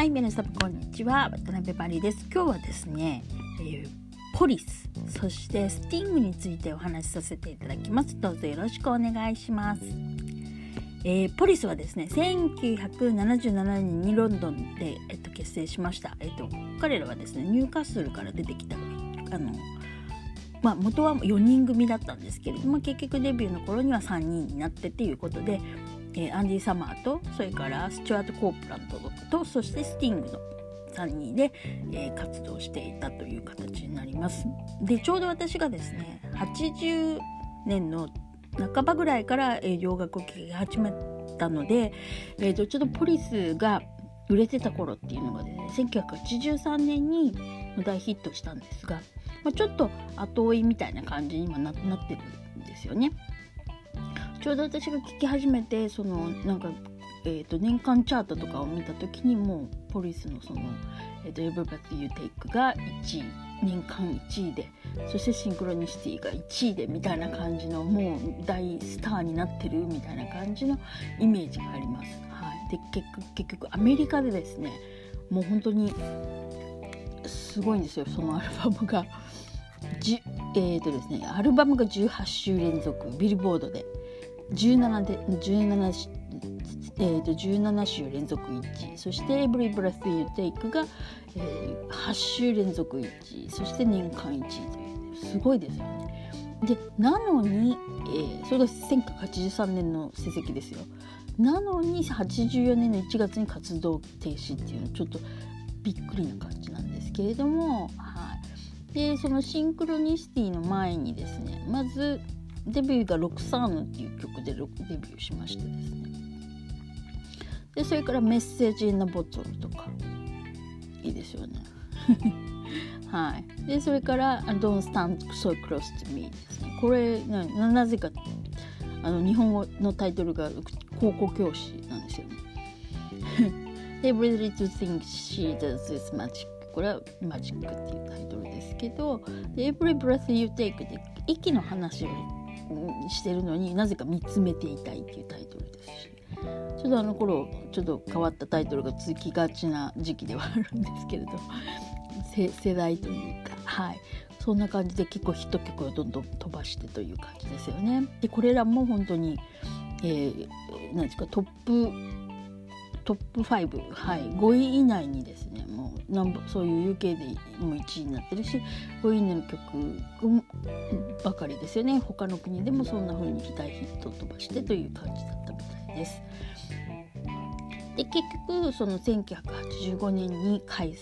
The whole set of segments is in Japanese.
はい皆様こんにちは。渡辺バリです。今日はですね、えー、ポリスそしてスティングについてお話しさせていただきます。どうぞよろしくお願いします。えー、ポリスはですね1977年にロンドンで、えっと、結成しました、えっと、彼らはですねニューカッスルから出てきたあのまあ、元は4人組だったんですけれども結局デビューの頃には3人になってっていうことで、えー、アンディ・サマーとそれからスチュアート・コープランドとそしてスティングの3人で、えー、活動していたという形になります。でちょうど私がですね80年の半ばぐらいから、えー、洋楽を聴き始めたので、えーと、ちょっとポリスが売れてた頃っていうのがですね1983年に大ヒットしたんですが、まあ、ちょっと後追いみたいな感じに今なってるんですよね。ちょうど私が聞き始めてそのなんか、えーと、年間チャートとかを見た時にもうポリスのその「えーと、Everybody You Take」が1位年間1位でそしてシンクロニシティが1位でみたいな感じのもう大スターになってるみたいな感じのイメージがあります。はい、で結局結局アメリカでですねもう本当にすごいんですよそのアルバムが。じえーとですね、アルバムが18週連続ビルボードで17で17えー、と17週連続1位そして「Every Breath You Take が」えー、8週連続1位そして年間1位というすごいですよね。でなのに、えー、それが1983年の成績ですよ。なのに84年の1月に活動停止っていうのはちょっとびっくりな感じなんですけれども、はい、でそのシンクロニシティの前にですねまずデビューが「ロクサーヌ」っていう曲でデビューしましてですねでそれから「メッセージ・イン・ナ・ボトル」とか。いいですよね。はい。でそれから「Don't Stand So Close to Me」ですね。これななぜかあの日本語のタイトルが高校教師なんですよね。Every little thing she does is magic これはマジックっていうタイトルですけど Every breath you take で息の話をしてるのになぜか見つめていたいっていうタイトルですし。ちょっとあの頃ちょっと変わったタイトルが続きがちな時期ではあるんですけれど。世代というか。はい。そんな感じで結構ヒット曲をどんどん飛ばしてという感じですよね。でこれらも本当に、えー、何ですかトップトップ5、はい、5位以内にですねもうなんそういう UK でも1位になってるし5位以内の曲ばかりですよね他の国でもそんな風に大ヒットを飛ばしてという感じだったみたいです。で結局その1985年に解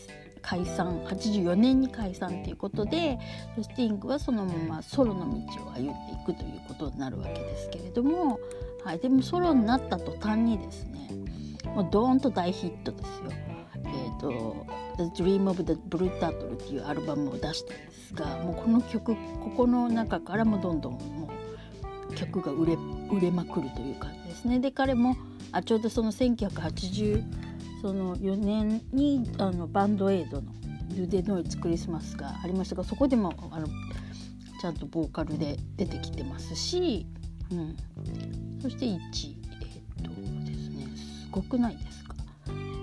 解散84年に解散ということでスティングはそのままソロの道を歩んでいくということになるわけですけれども、はい、でもソロになった途端にですねもうドーンと大ヒットですよ。えーと「The Dream of the Blue Turtle」っていうアルバムを出したんですがもうこの曲ここの中からもどんどんもう曲が売れ売れまくるという感じですね。で彼もあちょうどその1984年にあのバンドエイドの「ルデ・ノイツ・クリスマス」がありましたがそこでもあのちゃんとボーカルで出てきてますし、うん、そして1位ごくないですか？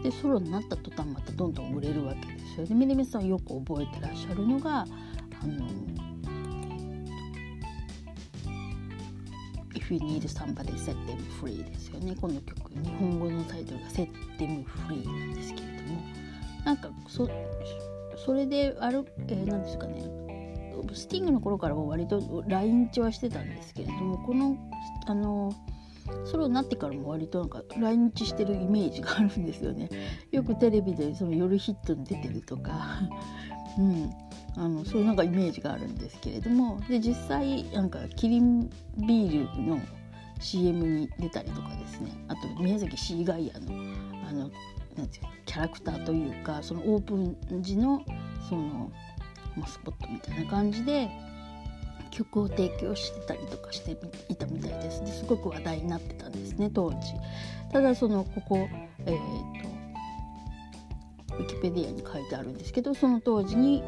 でソロになった途端またどんどん売れるわけですよでみねみさんよく覚えてらっしゃるのがあの「If You Need Somebody Set Them Free」ですよね。この曲日本語のタイトルが「Set Them Free」なんですけれども。なんかそそれである、えー、なんですかね。スティングの頃からも割と来日はしてたんですけれどもこのあのソロになってからも割となんか来日してるイメージがあるんですよね。よくテレビでその夜ヒットに出てるとか、うん、あのそういうなんかイメージがあるんですけれども。で実際なんかキリンビールの CM に出たりとかですね。あと宮崎シーガイアのあのなんていうキャラクターというかそのオープン時のそのスポットみたいな感じで曲を提供してたりとかしていたみたいですですごく話題になってたんですね当時。ただそのここえっ、ー、とウィキペディアに書いてあるんですけどその当時に、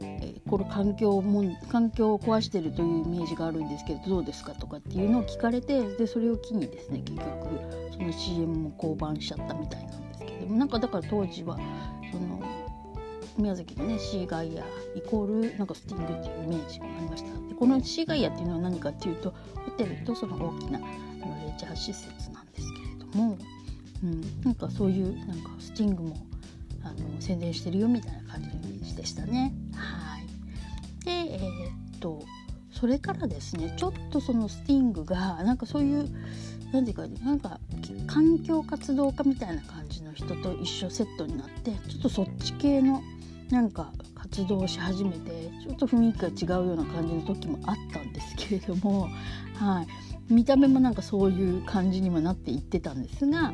えー、この環境も環境を壊してるというイメージがあるんですけどどうですかとかっていうのを聞かれてでそれを機にですね結局その CM も降板しちゃったみたいなんですけどもなんかだから当時はその宮崎のねシーガイアイコールなんかスティングっていうイメージもありましたでこのシーガイアっていうのは何かっていうとホテルとその大きなレジャー施設なんですけれども、うん、なんかそういうなんかスティングもあの宣伝してるよみたいな感じのイメージでしたね。はいでえー、っとそれからですねちょっとそのスティングがなんかそういう何ていうかなんか環境活動家みたいな感じの人と一緒セットになってちょっとそっち系のなんか活動し始めてちょっと雰囲気が違うような感じの時もあったんですけれども、はい、見た目もなんかそういう感じにはなっていってたんですが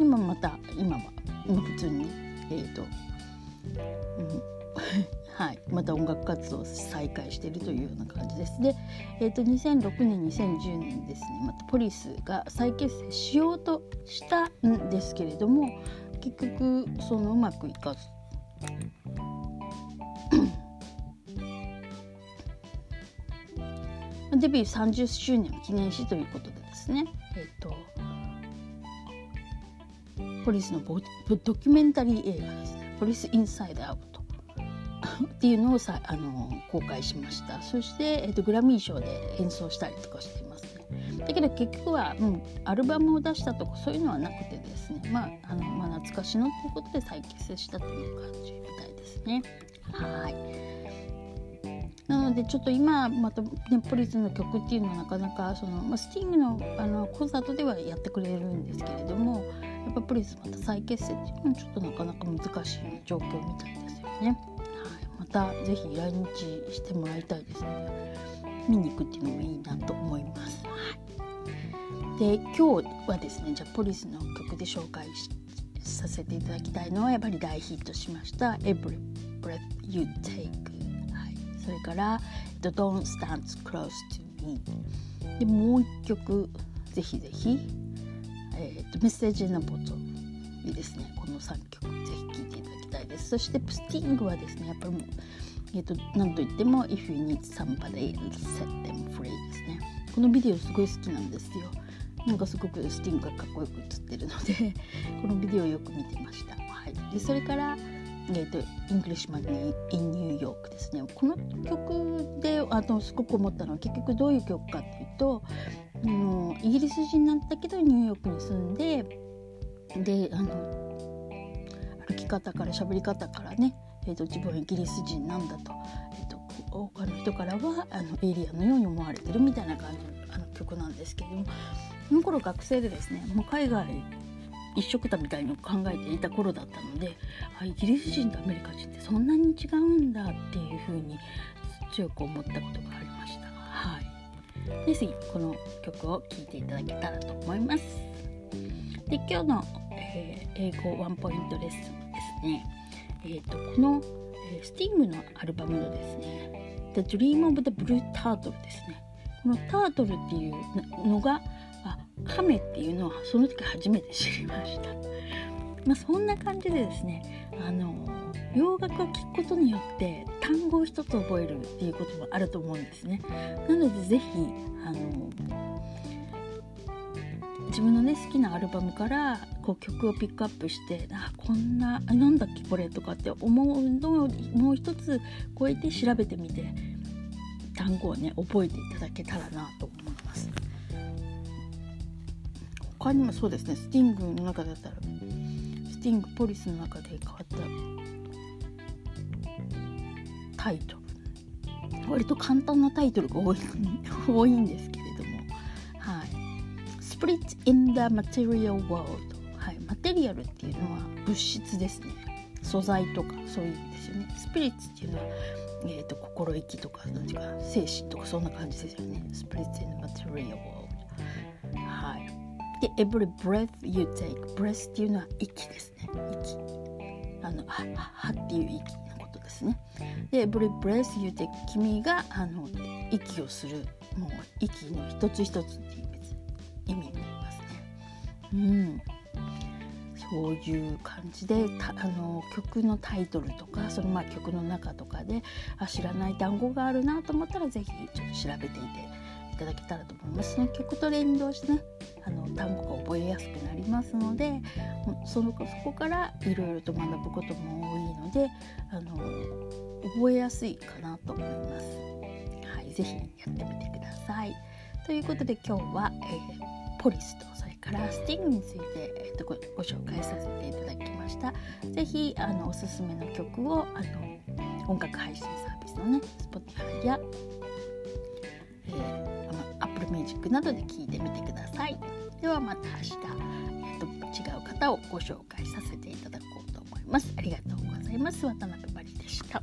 今また今は今普通にえっ、ー、と、うん。はい、また音楽活動を再開しているというような感じです。で、えーと、2006年2010年ですねまたポリスが再結成しようとしたんですけれども結局そのうまくいかず。デビュー30周年を記念しということでですね、えーと、ポリスのドキュメンタリー映画ですね「ポリス・インサイド・アウト」っていうのをさあの公開しました。そして、えーと、グラミー賞で演奏したりとかしていますね。だけど結局は、うん、アルバムを出したとかそういうのはなくてですね。まああの、まあ、懐かしのということで再結成したという感じみたいですね。はいなのでちょっと今また、ね、ポリスの曲っていうのはなかなかその、まあ、スティングのあのコンサートではやってくれるんですけれどもやっぱポリスまた再結成っていうのはちょっとなかなか難しい状況みたいですよね。はい、またぜひ来日してもらいたいですね。見に行くっていうのもいいなと思います。はい、で今日はですねじゃあポリスの曲で紹介させていただきたいのはやっぱり大ヒットしました「Every Breath You Take」それから「Don't Stand Close to Me」でもう一曲ぜひぜひ、えーと、メッセージのボトいいですねこの3曲ぜひ聴いていただきたいです。そしてスティングはですねやっぱりもうえーと、なんといっても「If You Need Somebody Set Them Free」ですね。このビデオすごい好きなんですよ。なんかすごくスティングがかっこよく映ってるのでこのビデオよく見てました、はい、でそれからえーと、「Englishman In New York」ですね。この曲であのすごく思ったのは結局どういう曲かっていうとあのイギリス人なんだけどニューヨークに住んでであの歩き方から喋り方からね、えーと、自分はイギリス人なんだと,、えーと、他の人からはあのエイリアンのように思われてるみたいな感じのあの曲なんですけれどもその頃学生でですねもう海外一色たみたいに考えていた頃だったのであイギリス人とアメリカ人ってそんなに違うんだっていうふうに強く思ったことがありました。はい、で次この曲を聴いていただけたらと思います。で今日の、えー、英語ワンポイントレッスンですね、えーと、この、えー、スティングのアルバムのですね「The Dream of the Blue Turtle」ですねこのタートルっていうのが亀っていうのはその時初めて知りました。まあ、そんな感じでですねあの洋楽を聴くことによって単語を一つ覚えるっていうこともあると思うんですね。なので是非あの自分のね好きなアルバムからこう曲をピックアップしてあこんなあなんだっけこれとかって思うのをもう一つ超えて調べてみて単語をね覚えていただけたらなと思います。他にもそうですね。スティングの中だったらスティングポリスの中で変わったタイトル。割と簡単なタイトルが多い 多いんですけれども。はい。Split in the Material World はい。マテリアルっていうのは物質ですね。素材とかそういうんですよね。スピリッツっていうのはえーと、心意気とか何ていうか精神とかそんな感じですよね。スプリッツ・イン・マテリアル・ワールド。Every breath you take breath っていうのは息ですね。息。あのははっていう息のことですね。で every breath you take 君があの息をする。もう息の一つ一つっていう意味になりますね。うん。そういう感じであの曲のタイトルとかそのまあ曲の中とかであ知らない単語があるなと思ったら是非ちょっと調べていていただけたらと思います。その曲と連動してねあの単語が覚えやすくなりますのでそのそこからいろいろと学ぶことも多いのであの覚えやすいかなと思います。はい、ぜひやってみてください。ということで今日は、えー、ポリスとそれからスティングについて、えーと、ごご紹介させていただきました。ぜひあのおすすめの曲をあの音楽配信サービスのね Spotify や、Apple Music などで聴いてみてください。ではまた明日、えーと、違う方をご紹介させていただこうと思います。ありがとうございます。渡辺真理でした。